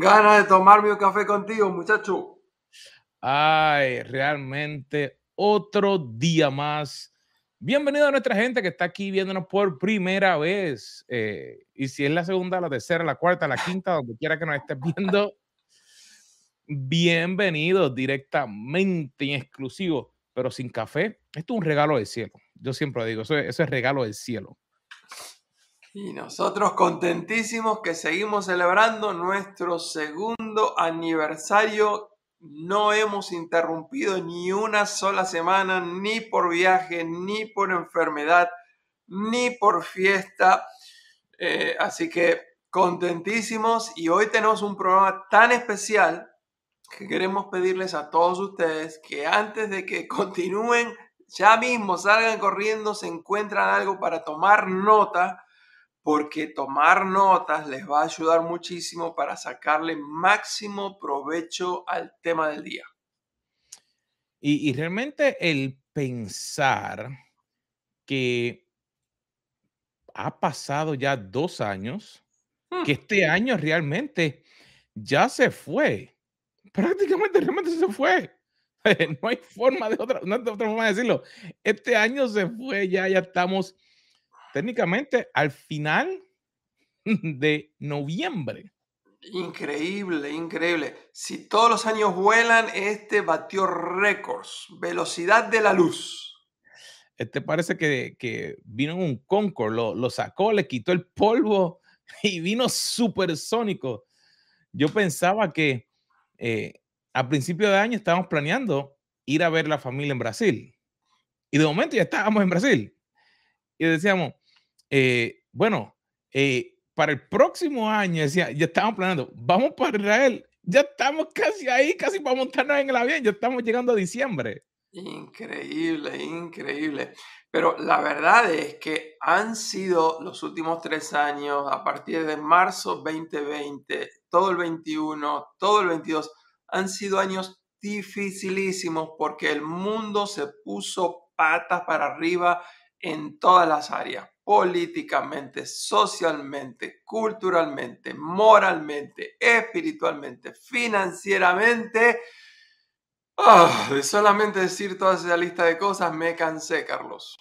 Ganas de tomarme un café contigo, muchacho. Ay, realmente otro día más. Bienvenido a nuestra gente que está aquí viéndonos por primera vez. Eh, y si es la segunda, la tercera, la cuarta, la quinta, donde quiera que nos estés viendo, bienvenidos directamente en exclusivo, pero sin café. Esto es un regalo del cielo. Yo siempre digo, eso, eso es regalo del cielo. Y nosotros contentísimos que seguimos celebrando nuestro segundo aniversario. No hemos interrumpido ni una sola semana, ni por viaje, ni por enfermedad, ni por fiesta. Eh, así que contentísimos y hoy tenemos un programa tan especial que queremos pedirles a todos ustedes que antes de que continúen, ya mismo salgan corriendo, se encuentran algo para tomar nota porque tomar notas les va a ayudar muchísimo para sacarle máximo provecho al tema del día. Y, realmente el pensar que ha pasado ya dos años, hmm. que este año realmente ya se fue. Prácticamente realmente se fue. No hay forma de otra, no hay otra forma de decirlo. Este año se fue, ya, ya estamos técnicamente al final de noviembre. Increíble, increíble. Si todos los años vuelan, este batió récords. Velocidad de la luz. Este parece que, vino en un Concord, lo, lo, sacó, le quitó el polvo y vino supersónico. Yo pensaba que eh, a principio de año estábamos planeando ir a ver la familia en Brasil. Y de momento ya estábamos en Brasil. Y decíamos, eh, bueno, eh, para el próximo año, decía, ya estamos planeando, vamos para Israel, ya estamos casi ahí, casi para montarnos en el avión, ya estamos llegando a diciembre. Increíble, increíble. Pero la verdad es que han sido los últimos tres años, a partir de marzo 2020, todo el 21, todo el 22, han sido años dificilísimos porque el mundo se puso patas para arriba en todas las áreas políticamente, socialmente, culturalmente, moralmente, espiritualmente, financieramente. Ah, de solamente decir toda esa lista de cosas me cansé, Carlos.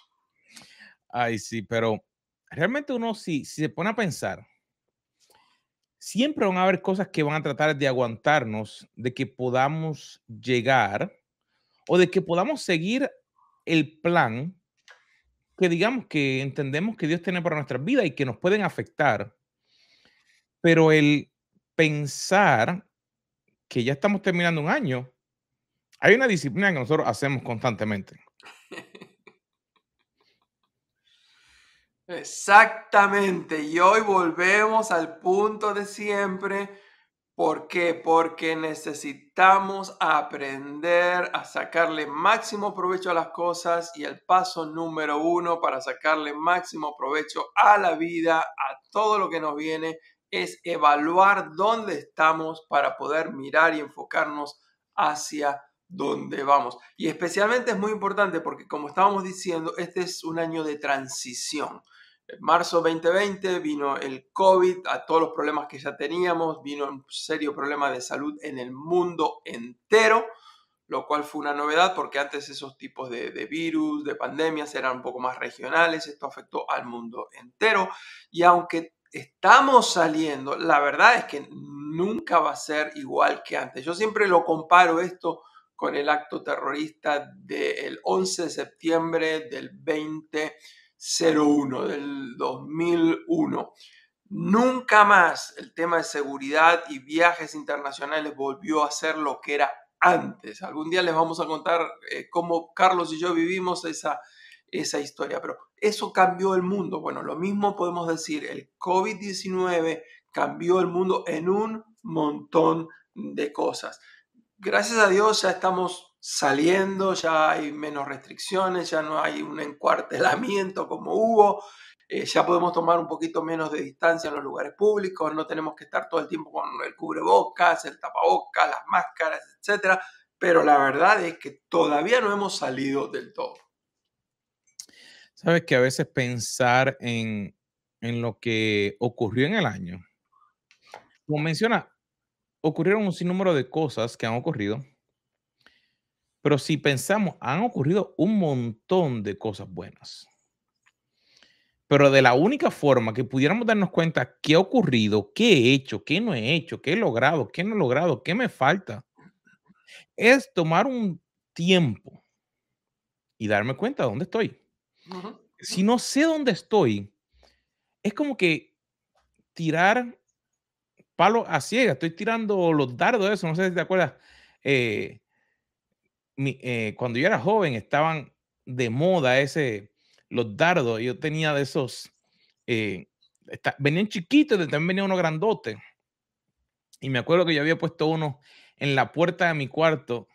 Ay, sí, pero realmente uno si, si se pone a pensar, siempre van a haber cosas que van a tratar de aguantarnos, de que podamos llegar o de que podamos seguir el plan que digamos que entendemos que Dios tiene para nuestras vidas y que nos pueden afectar, pero el pensar que ya estamos terminando un año, hay una disciplina que nosotros hacemos constantemente. Exactamente, y hoy volvemos al punto de siempre ¿Por qué? Porque necesitamos aprender a sacarle máximo provecho a las cosas y el paso número uno para sacarle máximo provecho a la vida, a todo lo que nos viene, es evaluar dónde estamos para poder mirar y enfocarnos hacia dónde vamos. Y especialmente es muy importante porque como estábamos diciendo, este es un año de transición. En marzo 2020 vino el COVID, a todos los problemas que ya teníamos, vino un serio problema de salud en el mundo entero, lo cual fue una novedad porque antes esos tipos de, virus, de pandemias eran un poco más regionales, esto afectó al mundo entero y aunque estamos saliendo, la verdad es que nunca va a ser igual que antes. Yo siempre lo comparo esto con el acto terrorista del 11 de septiembre del 20 01 del 2001. Nunca más el tema de seguridad y viajes internacionales volvió a ser lo que era antes. Algún día les vamos a contar eh, cómo Carlos y yo vivimos esa, esa historia, pero eso cambió el mundo. Bueno, lo mismo podemos decir, el COVID-19 cambió el mundo en un montón de cosas. Gracias a Dios ya estamos saliendo, ya hay menos restricciones, ya no hay un encuartelamiento como hubo, eh, ya podemos tomar un poquito menos de distancia en los lugares públicos, no tenemos que estar todo el tiempo con el cubrebocas, el tapabocas, las máscaras, etc. Pero la verdad es que todavía no hemos salido del todo. Sabes que a veces pensar en en lo que ocurrió en el año, como menciona, ocurrieron un sinnúmero de cosas que han ocurrido, pero si pensamos, han ocurrido un montón de cosas buenas. Pero de la única forma que pudiéramos darnos cuenta qué ha ocurrido, qué he hecho, qué no he hecho, qué he logrado, qué no he logrado, qué me falta, es tomar un tiempo y darme cuenta de dónde estoy. Si no sé dónde estoy, es como que tirar palo a ciega. Estoy tirando los dardos, eso, no sé si te acuerdas. Eh, eh, cuando yo era joven estaban de moda ese los dardos, yo tenía de esos, eh, venían chiquitos, también venía uno grandote. Y me acuerdo que yo había puesto uno en la puerta de mi cuarto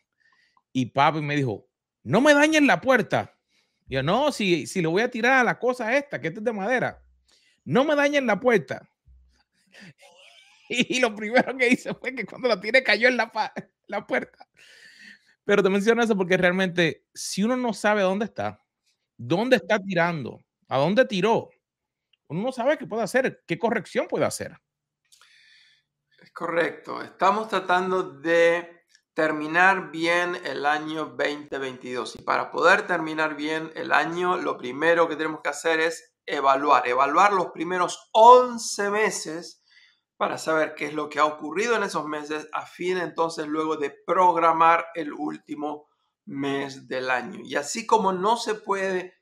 y papi me dijo, no me dañen la puerta. yo, no, si, si le voy a tirar a la cosa esta, que es de madera, no me dañen la puerta. Y, lo primero que hice fue que cuando la tiré cayó en la puerta. Pero te menciono eso porque realmente si uno no sabe dónde está, ¿Dónde está tirando? ¿A dónde tiró? Uno no sabe qué puede hacer, qué corrección puede hacer. Es correcto. Estamos tratando de terminar bien el año 2022. Y para poder terminar bien el año, lo primero que tenemos que hacer es evaluar. Evaluar los primeros 11 meses para saber qué es lo que ha ocurrido en esos meses, a fin entonces luego de programar el último mes del año. Y así como no se puede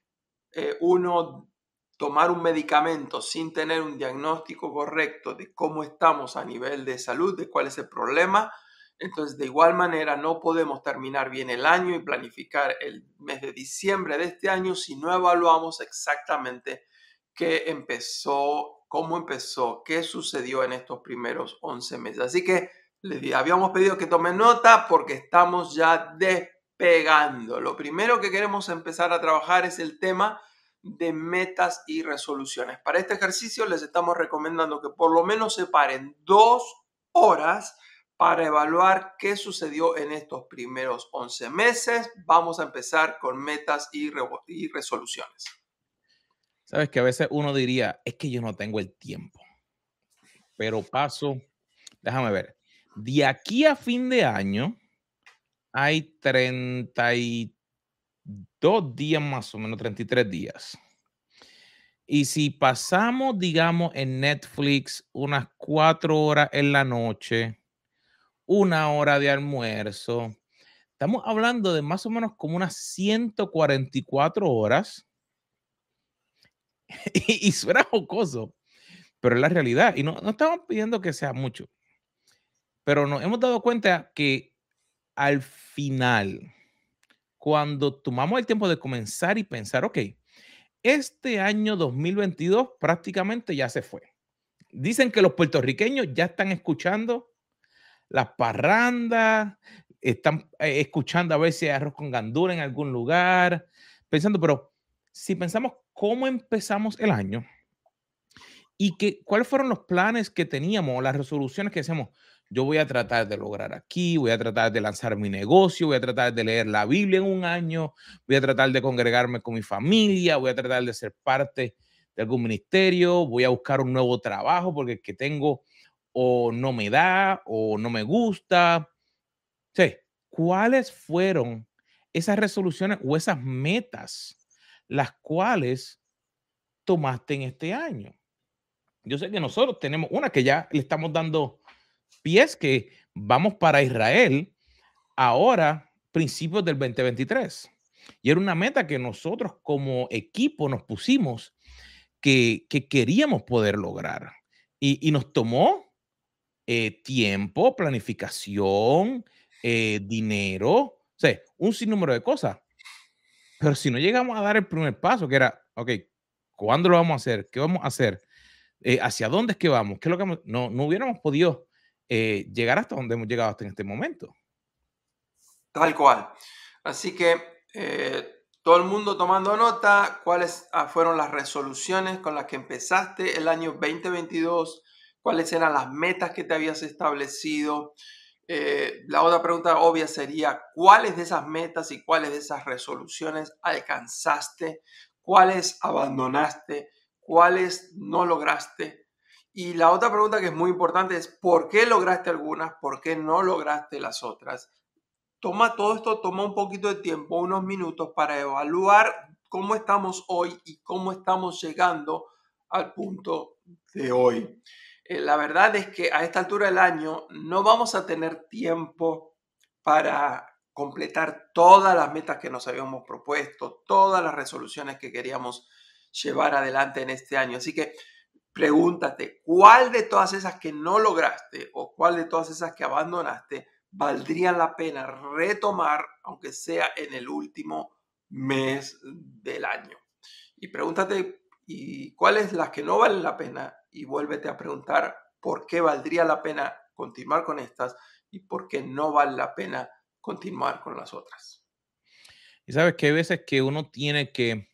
eh, uno tomar un medicamento sin tener un diagnóstico correcto de cómo estamos a nivel de salud, de cuál es el problema, entonces de igual manera no podemos terminar bien el año y planificar el mes de diciembre de este año si no evaluamos exactamente qué empezó, cómo empezó, qué sucedió en estos primeros 11 meses. Así que les habíamos pedido que tomen nota porque estamos ya de pegando. Lo primero que queremos empezar a trabajar es el tema de metas y resoluciones. Para este ejercicio les estamos recomendando que por lo menos separen dos horas para evaluar qué sucedió en estos primeros 11 meses. Vamos a empezar con metas y, y resoluciones. Sabes que a veces uno diría, es que yo no tengo el tiempo, pero paso, déjame ver, de aquí a fin de año, hay 32 días más o menos, 33 días. Y si pasamos, digamos, en Netflix unas cuatro horas en la noche, una hora de almuerzo, estamos hablando de más o menos como unas 144 horas. y, suena jocoso, pero es la realidad. Y no, no estamos pidiendo que sea mucho. Pero nos hemos dado cuenta que al final, cuando tomamos el tiempo de comenzar y pensar, ok, este año 2022 prácticamente ya se fue. Dicen que los puertorriqueños ya están escuchando las parrandas, están eh, escuchando a ver si hay arroz con gandura en algún lugar, pensando, pero si pensamos cómo empezamos el año y que, cuáles fueron los planes que teníamos, las resoluciones que hacemos, yo voy a tratar de lograr aquí, voy a tratar de lanzar mi negocio, voy a tratar de leer la Biblia en un año, voy a tratar de congregarme con mi familia, voy a tratar de ser parte de algún ministerio, voy a buscar un nuevo trabajo porque el que tengo o no me da o no me gusta. Sí, ¿cuáles fueron esas resoluciones o esas metas las cuales tomaste en este año? Yo sé que nosotros tenemos una que ya le estamos dando pies que vamos para Israel ahora, principios del 2023. Y era una meta que nosotros como equipo nos pusimos que, queríamos poder lograr. Y, nos tomó eh, tiempo, planificación, eh, dinero, o sea, un sinnúmero de cosas. Pero si no llegamos a dar el primer paso, que era, ok, ¿cuándo lo vamos a hacer? ¿Qué vamos a hacer? Eh, ¿Hacia dónde es que vamos? ¿Qué es lo que No, no hubiéramos podido eh, llegar hasta donde hemos llegado hasta en este momento. Tal cual. Así que eh, todo el mundo tomando nota, cuáles ah, fueron las resoluciones con las que empezaste el año 2022, cuáles eran las metas que te habías establecido. Eh, la otra pregunta obvia sería, ¿cuáles de esas metas y cuáles de esas resoluciones alcanzaste? ¿Cuáles abandonaste? cuáles no lograste. Y la otra pregunta que es muy importante es, ¿por qué lograste algunas? ¿Por qué no lograste las otras? Toma todo esto, toma un poquito de tiempo, unos minutos para evaluar cómo estamos hoy y cómo estamos llegando al punto de hoy. Eh, la verdad es que a esta altura del año no vamos a tener tiempo para completar todas las metas que nos habíamos propuesto, todas las resoluciones que queríamos llevar adelante en este año. Así que pregúntate, ¿cuál de todas esas que no lograste o cuál de todas esas que abandonaste valdría la pena retomar, aunque sea en el último mes del año? Y pregúntate, ¿y cuáles las que no valen la pena? Y vuélvete a preguntar por qué valdría la pena continuar con estas y por qué no vale la pena continuar con las otras. Y sabes que hay veces que uno tiene que,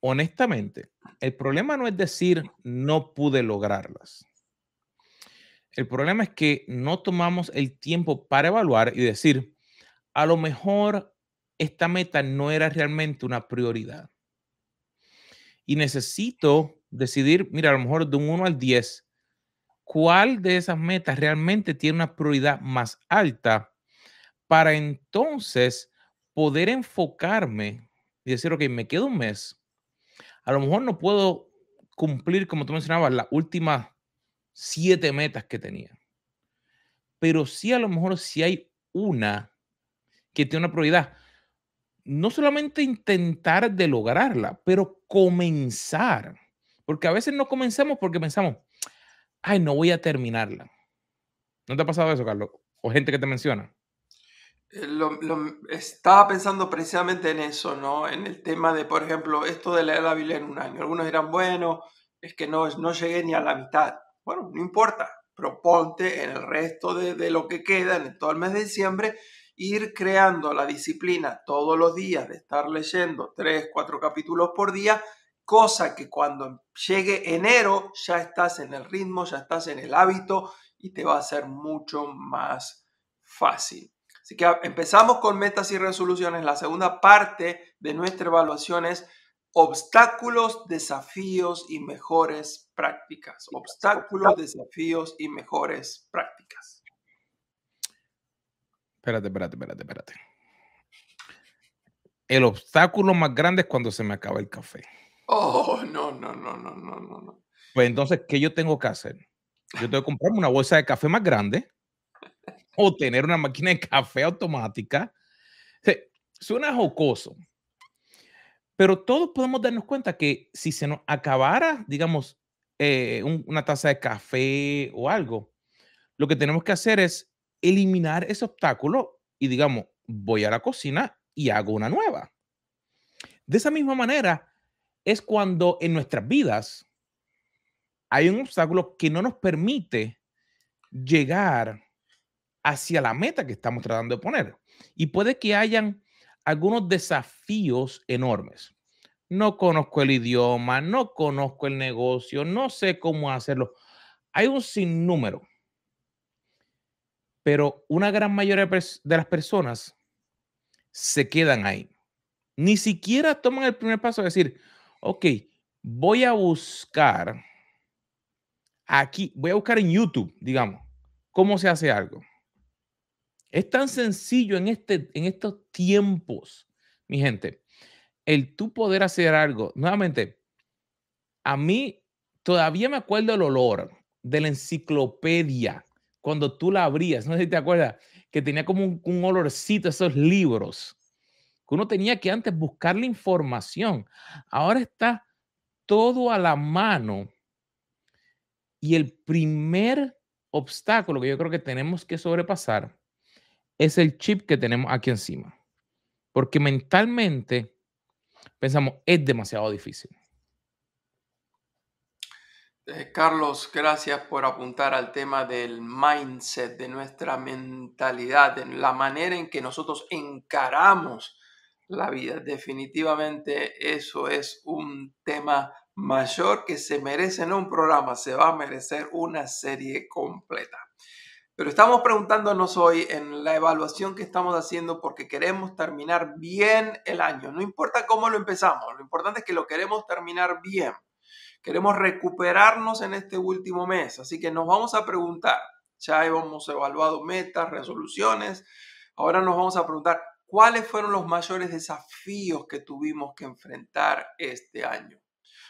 honestamente, el problema no es decir no pude lograrlas. El problema es que no tomamos el tiempo para evaluar y decir, a lo mejor esta meta no era realmente una prioridad. Y necesito decidir, mira, a lo mejor de un 1 al 10, cuál de esas metas realmente tiene una prioridad más alta para entonces poder enfocarme y decir, ok, me quedo un mes. A lo mejor no puedo cumplir, como tú mencionabas, las últimas siete metas que tenía. Pero sí, a lo mejor si hay una que tiene una prioridad. No solamente intentar de lograrla, pero comenzar. Porque a veces no comenzamos porque pensamos, ay, no voy a terminarla. ¿No te ha pasado eso, Carlos? O gente que te menciona. Eh, lo, estaba pensando precisamente en eso, ¿no? En el tema de, por ejemplo, esto de leer la Biblia en un año. Algunos dirán, bueno, es que no, no llegué ni a la mitad. Bueno, no importa, proponte en el resto de lo que queda, en todo el mes de diciembre, ir creando la disciplina todos los días de estar leyendo tres, cuatro capítulos por día, cosa que cuando llegue enero ya estás en el ritmo, ya estás en el hábito y te va a ser mucho más fácil. Así que empezamos con metas y resoluciones. La segunda parte de nuestra evaluación es obstáculos, desafíos y mejores prácticas. Obstáculos, desafíos y mejores prácticas. Espérate, espérate, espérate, espérate. El obstáculo más grande es cuando se me acaba el café. Oh, no, no, no, no, no, no. Pues entonces, ¿qué yo tengo que hacer? Yo tengo que comprarme una bolsa de café más grande o tener una máquina de café automática. suena jocoso, pero todos podemos darnos cuenta que si se nos acabara, digamos, eh, una taza de café o algo, lo que tenemos que hacer es eliminar ese obstáculo y, digamos, voy a la cocina y hago una nueva. De esa misma manera es cuando en nuestras vidas hay un obstáculo que no nos permite llegar hacia la meta que estamos tratando de poner. Y puede que hayan algunos desafíos enormes. No conozco el idioma, no conozco el negocio, no sé cómo hacerlo. Hay un sinnúmero. Pero una gran mayoría de las personas se quedan ahí. Ni siquiera toman el primer paso de decir, ok, voy a buscar aquí, voy a buscar en YouTube, digamos, cómo se hace algo. Es tan sencillo en, este, en estos tiempos, mi gente, el tú poder hacer algo. Nuevamente, a mí todavía me acuerdo el olor de la enciclopedia cuando tú la abrías. No sé si te acuerdas que tenía como un, un olorcito esos libros que uno tenía que antes buscar la información. Ahora está todo a la mano. Y el primer obstáculo que yo creo que tenemos que sobrepasar es el chip que tenemos aquí encima. Porque mentalmente pensamos, es demasiado difícil. Eh, Carlos, gracias por apuntar al tema del mindset, de nuestra mentalidad, de la manera en que nosotros encaramos la vida. Definitivamente eso es un tema mayor que se merece no un programa, se va a merecer una serie completa. Pero estamos preguntándonos hoy en la evaluación que estamos haciendo porque queremos terminar bien el año. No importa cómo lo empezamos, lo importante es que lo queremos terminar bien. Queremos recuperarnos en este último mes, así que nos vamos a preguntar, ya hemos evaluado metas, resoluciones, ahora nos vamos a preguntar cuáles fueron los mayores desafíos que tuvimos que enfrentar este año.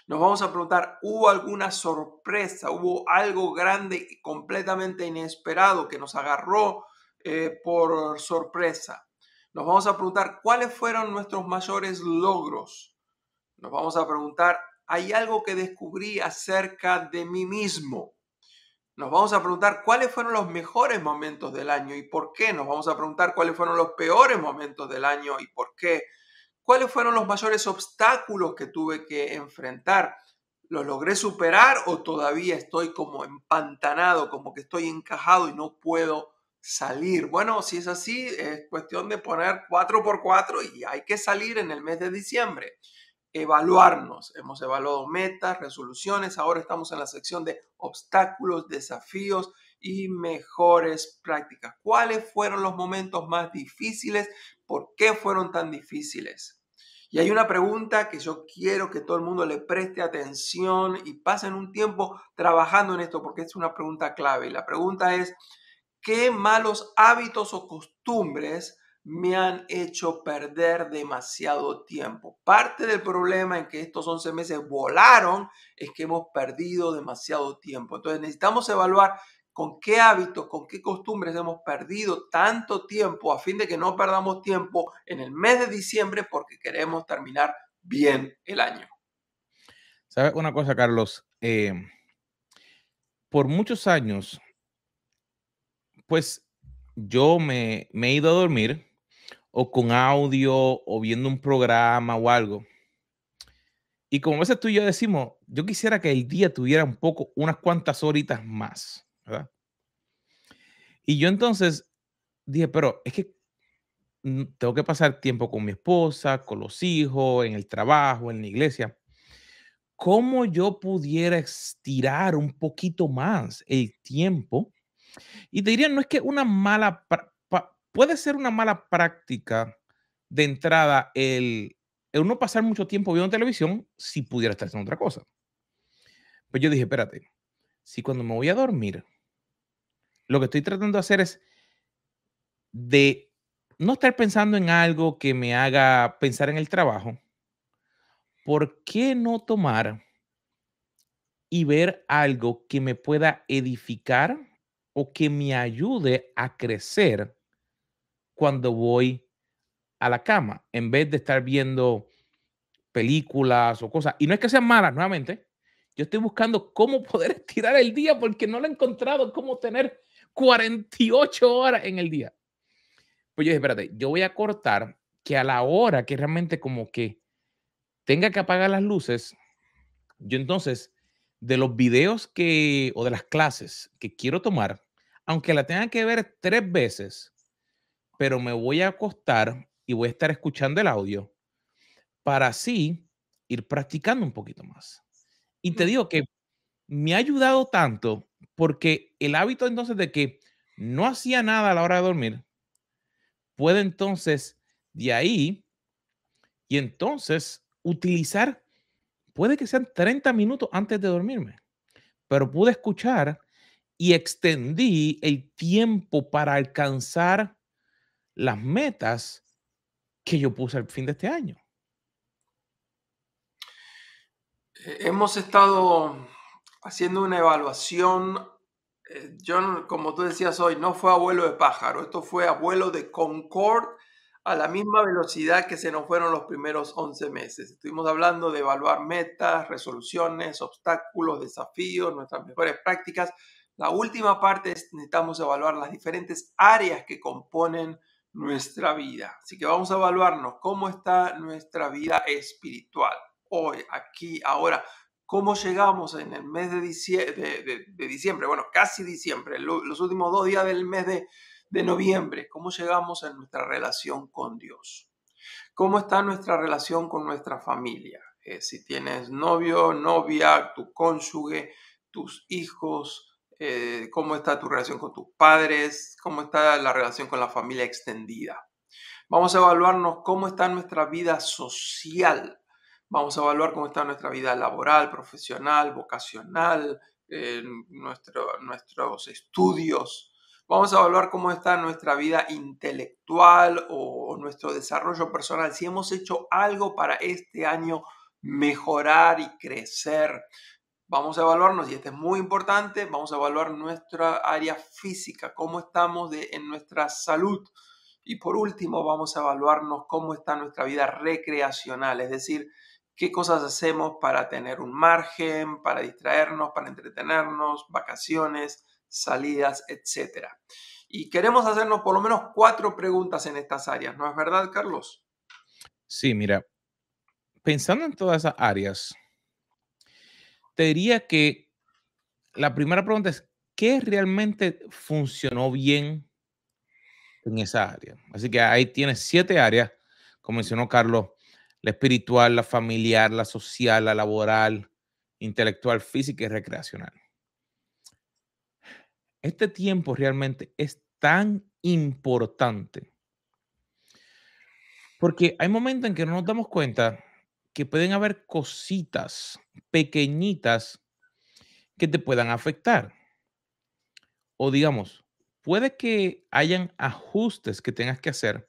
Nos vamos a preguntar, ¿hubo alguna sorpresa? ¿Hubo algo grande y completamente inesperado que nos agarró eh, por sorpresa? Nos vamos a preguntar, ¿cuáles fueron nuestros mayores logros? Nos vamos a preguntar, ¿hay algo que descubrí acerca de mí mismo? Nos vamos a preguntar cuáles fueron los mejores momentos del año y por qué. Nos vamos a preguntar cuáles fueron los peores momentos del año y por qué. ¿Cuáles fueron los mayores obstáculos que tuve que enfrentar? ¿Los logré superar o todavía estoy como empantanado, como que estoy encajado y no puedo salir? Bueno, si es así, es cuestión de poner 4 por 4 y hay que salir en el mes de diciembre evaluarnos. Hemos evaluado metas, resoluciones, ahora estamos en la sección de obstáculos, desafíos y mejores prácticas. ¿Cuáles fueron los momentos más difíciles? ¿Por qué fueron tan difíciles? Y hay una pregunta que yo quiero que todo el mundo le preste atención y pasen un tiempo trabajando en esto porque es una pregunta clave. Y la pregunta es, ¿qué malos hábitos o costumbres me han hecho perder demasiado tiempo. Parte del problema en que estos 11 meses volaron es que hemos perdido demasiado tiempo. Entonces necesitamos evaluar con qué hábitos, con qué costumbres hemos perdido tanto tiempo a fin de que no perdamos tiempo en el mes de diciembre porque queremos terminar bien el año. ¿Sabes una cosa, Carlos? Eh, por muchos años, pues yo me, me he ido a dormir o con audio o viendo un programa o algo. Y como a veces tú y yo decimos, yo quisiera que el día tuviera un poco, unas cuantas horitas más, ¿verdad? Y yo entonces dije, pero es que tengo que pasar tiempo con mi esposa, con los hijos, en el trabajo, en la iglesia. ¿Cómo yo pudiera estirar un poquito más el tiempo? Y te diría, no es que una mala puede ser una mala práctica de entrada el, el uno pasar mucho tiempo viendo televisión si pudiera estar haciendo otra cosa. Pues yo dije, espérate, si cuando me voy a dormir, lo que estoy tratando de hacer es de no estar pensando en algo que me haga pensar en el trabajo, ¿por qué no tomar y ver algo que me pueda edificar o que me ayude a crecer cuando voy a la cama, en vez de estar viendo películas o cosas. Y no es que sean malas, nuevamente. Yo estoy buscando cómo poder estirar el día porque no lo he encontrado, cómo tener 48 horas en el día. Pues yo dije, espérate, yo voy a cortar que a la hora que realmente como que tenga que apagar las luces, yo entonces de los videos que o de las clases que quiero tomar, aunque la tenga que ver tres veces, pero me voy a acostar y voy a estar escuchando el audio para así ir practicando un poquito más. Y te digo que me ha ayudado tanto porque el hábito entonces de que no hacía nada a la hora de dormir, puede entonces de ahí y entonces utilizar, puede que sean 30 minutos antes de dormirme, pero pude escuchar y extendí el tiempo para alcanzar las metas que yo puse al fin de este año. Eh, hemos estado haciendo una evaluación. Eh, yo, como tú decías hoy, no fue abuelo de pájaro, esto fue abuelo de Concord a la misma velocidad que se nos fueron los primeros 11 meses. Estuvimos hablando de evaluar metas, resoluciones, obstáculos, desafíos, nuestras mejores prácticas. La última parte es necesitamos evaluar las diferentes áreas que componen nuestra vida. Así que vamos a evaluarnos cómo está nuestra vida espiritual hoy, aquí, ahora. ¿Cómo llegamos en el mes de diciembre? Bueno, casi diciembre, los últimos dos días del mes de, de noviembre? ¿Cómo llegamos en nuestra relación con Dios? ¿Cómo está nuestra relación con nuestra familia? Eh, si tienes novio, novia, tu cónyuge, tus hijos, eh, cómo está tu relación con tus padres, cómo está la relación con la familia extendida. Vamos a evaluarnos cómo está nuestra vida social, Vamos a evaluar cómo está nuestra vida laboral, profesional, vocacional, nuestro, nuestros estudios. Vamos a evaluar cómo está nuestra vida intelectual o nuestro desarrollo personal. Si hemos hecho algo para este año mejorar y crecer. Vamos a evaluarnos, y esto es muy importante, vamos a evaluar nuestra área física, cómo estamos en nuestra salud. Y por último, vamos a evaluarnos cómo está nuestra vida recreacional, es decir, qué cosas hacemos para tener un margen, para distraernos, para entretenernos, vacaciones, salidas, etc. Y queremos hacernos por lo menos cuatro preguntas en estas áreas, ¿no es verdad, Carlos? Sí, mira, pensando en todas esas áreas, te diría que la primera pregunta es, ¿qué realmente funcionó bien en esa área? Así que ahí tienes siete áreas, como mencionó Carlos, la espiritual, la familiar, la social, la laboral, intelectual, física y recreacional. Este tiempo realmente es tan importante porque hay momentos en que no nos damos cuenta que pueden haber cositas pequeñitas que te puedan afectar. O digamos, puede que hayan ajustes que tengas que hacer,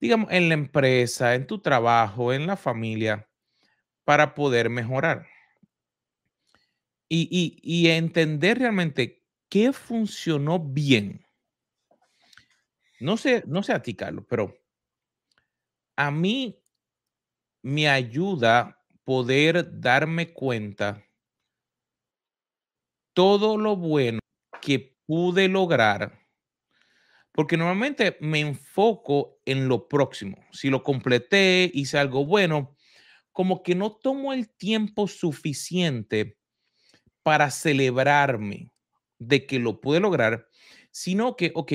digamos, en la empresa, en tu trabajo, en la familia, para poder mejorar. Y, y entender realmente qué funcionó bien. No sé, no sé a ti, Carlos, pero a mí me ayuda poder darme cuenta todo lo bueno que pude lograr, porque normalmente me enfoco en lo próximo. Si lo completé, hice algo bueno, como que no tomo el tiempo suficiente para celebrarme de que lo pude lograr, sino que, ok,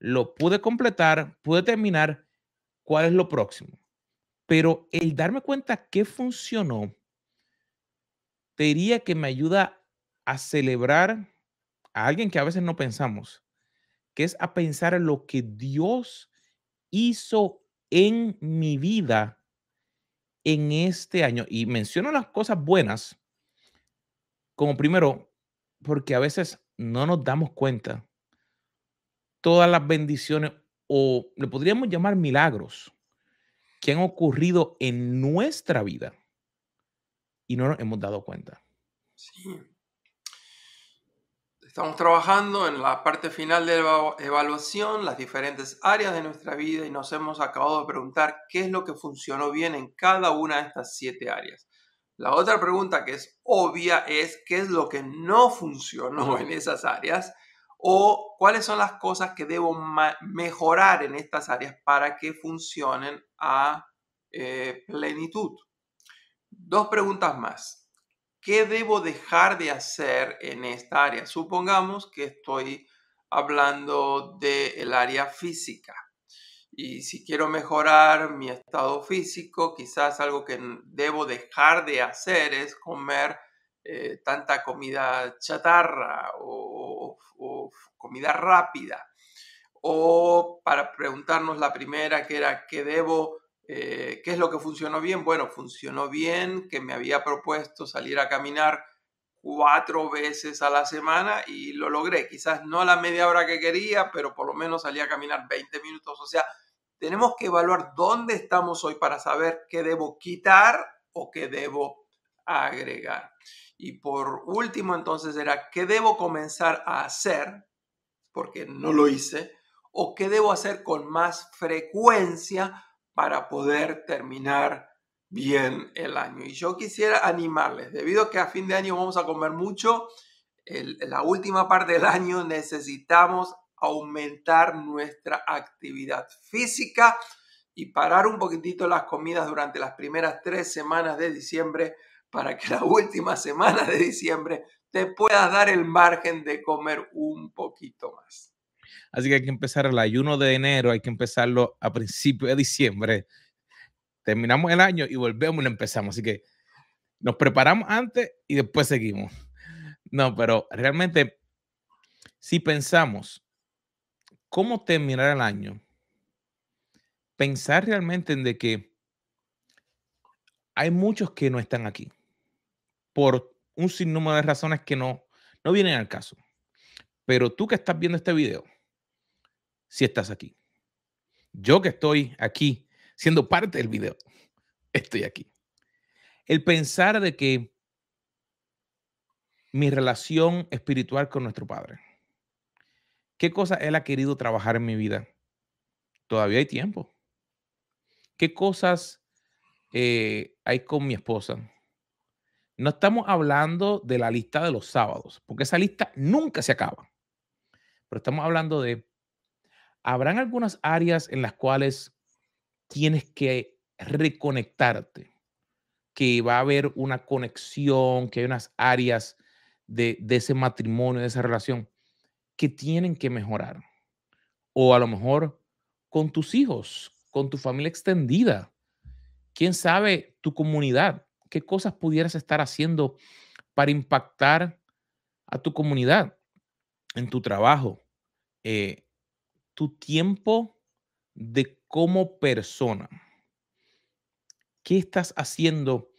lo pude completar, pude terminar, ¿cuál es lo próximo? Pero el darme cuenta que funcionó, te diría que me ayuda a celebrar a alguien que a veces no pensamos, que es a pensar en lo que Dios hizo en mi vida en este año. Y menciono las cosas buenas, como primero, porque a veces no nos damos cuenta todas las bendiciones o le podríamos llamar milagros que han ocurrido en nuestra vida y no nos hemos dado cuenta. Sí. Estamos trabajando en la parte final de la evaluación, las diferentes áreas de nuestra vida y nos hemos acabado de preguntar qué es lo que funcionó bien en cada una de estas siete áreas. La otra pregunta que es obvia es qué es lo que no funcionó en esas áreas o cuáles son las cosas que debo mejorar en estas áreas para que funcionen a eh, plenitud. Dos preguntas más. ¿Qué debo dejar de hacer en esta área? Supongamos que estoy hablando del área física. Y si quiero mejorar mi estado físico, quizás algo que debo dejar de hacer es comer eh, tanta comida chatarra o, comida rápida. O para preguntarnos la primera, que era, ¿qué debo, eh, qué es lo que funcionó bien? Bueno, funcionó bien que me había propuesto salir a caminar cuatro veces a la semana y lo logré. Quizás no la media hora que quería, pero por lo menos salí a caminar 20 minutos. O sea, tenemos que evaluar dónde estamos hoy para saber qué debo quitar o qué debo agregar. Y por último, entonces era, ¿qué debo comenzar a hacer? Porque no lo hice. ¿O qué debo hacer con más frecuencia para poder terminar bien el año? Y yo quisiera animarles, debido a que a fin de año vamos a comer mucho, la última parte del año necesitamos aumentar nuestra actividad física y parar un poquitito las comidas durante las primeras tres semanas de diciembre para que la última semana de diciembre te puedas dar el margen de comer un poquito más. Así que hay que empezar el ayuno de enero, hay que empezarlo a principios de diciembre. Terminamos el año y volvemos y lo empezamos. Así que nos preparamos antes y después seguimos. No, pero realmente, si pensamos cómo terminar el año, pensar realmente en de que hay muchos que no están aquí por un sinnúmero de razones que no, no vienen al caso. Pero tú que estás viendo este video, si estás aquí. Yo que estoy aquí siendo parte del video, estoy aquí. El pensar de que mi relación espiritual con nuestro Padre, ¿qué cosa Él ha querido trabajar en mi vida? Todavía hay tiempo. ¿Qué cosas eh, hay con mi esposa? No estamos hablando de la lista de los sábados, porque esa lista nunca se acaba. Pero estamos hablando de, habrán algunas áreas en las cuales tienes que reconectarte, que va a haber una conexión, que hay unas áreas de ese matrimonio, de esa relación, que tienen que mejorar. O a lo mejor con tus hijos, con tu familia extendida. ¿Quién sabe tu comunidad? ¿Qué cosas pudieras estar haciendo para impactar a tu comunidad en tu trabajo? Eh, tu tiempo de como persona. ¿Qué estás haciendo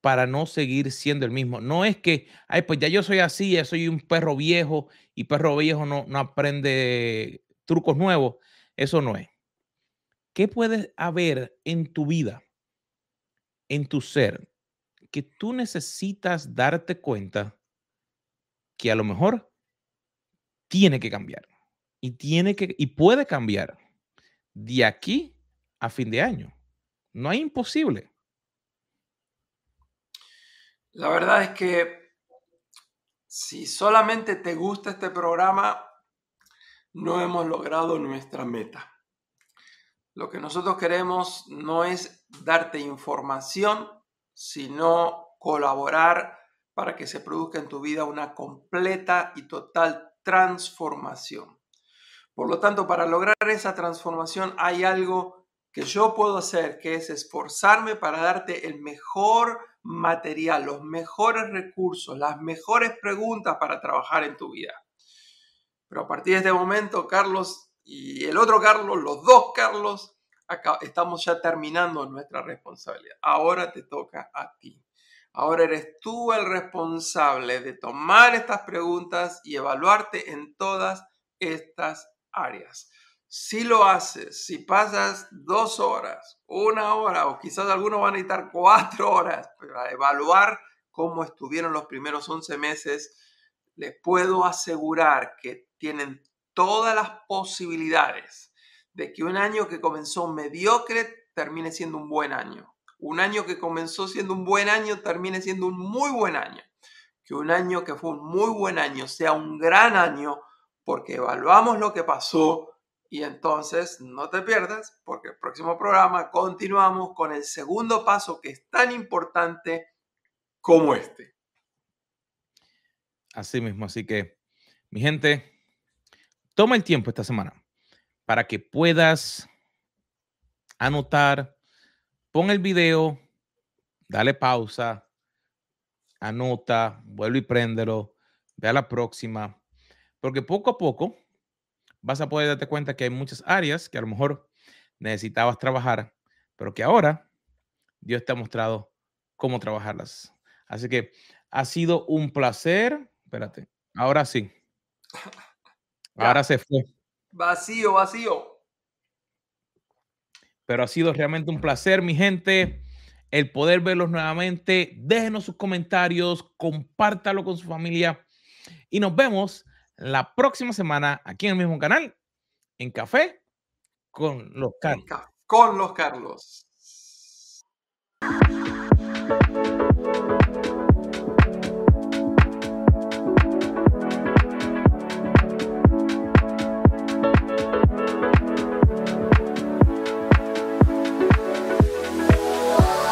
para no seguir siendo el mismo? No es que, ay, pues ya yo soy así, ya soy un perro viejo y perro viejo no, no aprende trucos nuevos. Eso no es. ¿Qué puede haber en tu vida, en tu ser, que tú necesitas darte cuenta que a lo mejor tiene que cambiar y tiene que y puede cambiar de aquí a fin de año. No hay imposible. La verdad es que si solamente te gusta este programa, no hemos logrado nuestra meta. Lo que nosotros queremos no es darte información, sino colaborar para que se produzca en tu vida una completa y total transformación. Por lo tanto, para lograr esa transformación hay algo que yo puedo hacer, que es esforzarme para darte el mejor material, los mejores recursos, las mejores preguntas para trabajar en tu vida. Pero a partir de este momento, Carlos y el otro Carlos, los dos Carlos, estamos ya terminando nuestra responsabilidad. Ahora te toca a ti. Ahora eres tú el responsable de tomar estas preguntas y evaluarte en todas estas áreas. Si lo haces, si pasas dos horas, una hora o quizás algunos van a necesitar cuatro horas para evaluar cómo estuvieron los primeros 11 meses, les puedo asegurar que tienen todas las posibilidades de que un año que comenzó mediocre termine siendo un buen año. Un año que comenzó siendo un buen año termine siendo un muy buen año. Que un año que fue un muy buen año sea un gran año porque evaluamos lo que pasó y entonces no te pierdas porque el próximo programa continuamos con el segundo paso que es tan importante como este. Así mismo, así que mi gente, Toma el tiempo esta semana para que puedas anotar, pon el video, dale pausa, anota, vuelve y préndelo, ve a la próxima, porque poco a poco vas a poder darte cuenta que hay muchas áreas que a lo mejor necesitabas trabajar, pero que ahora Dios te ha mostrado cómo trabajarlas. Así que ha sido un placer. Espérate, ahora sí. Ahora se fue. Vacío, vacío. Pero ha sido realmente un placer, mi gente, el poder verlos nuevamente. Déjenos sus comentarios, compártalo con su familia y nos vemos la próxima semana aquí en el mismo canal, en Café con los Carlos. Con los Carlos.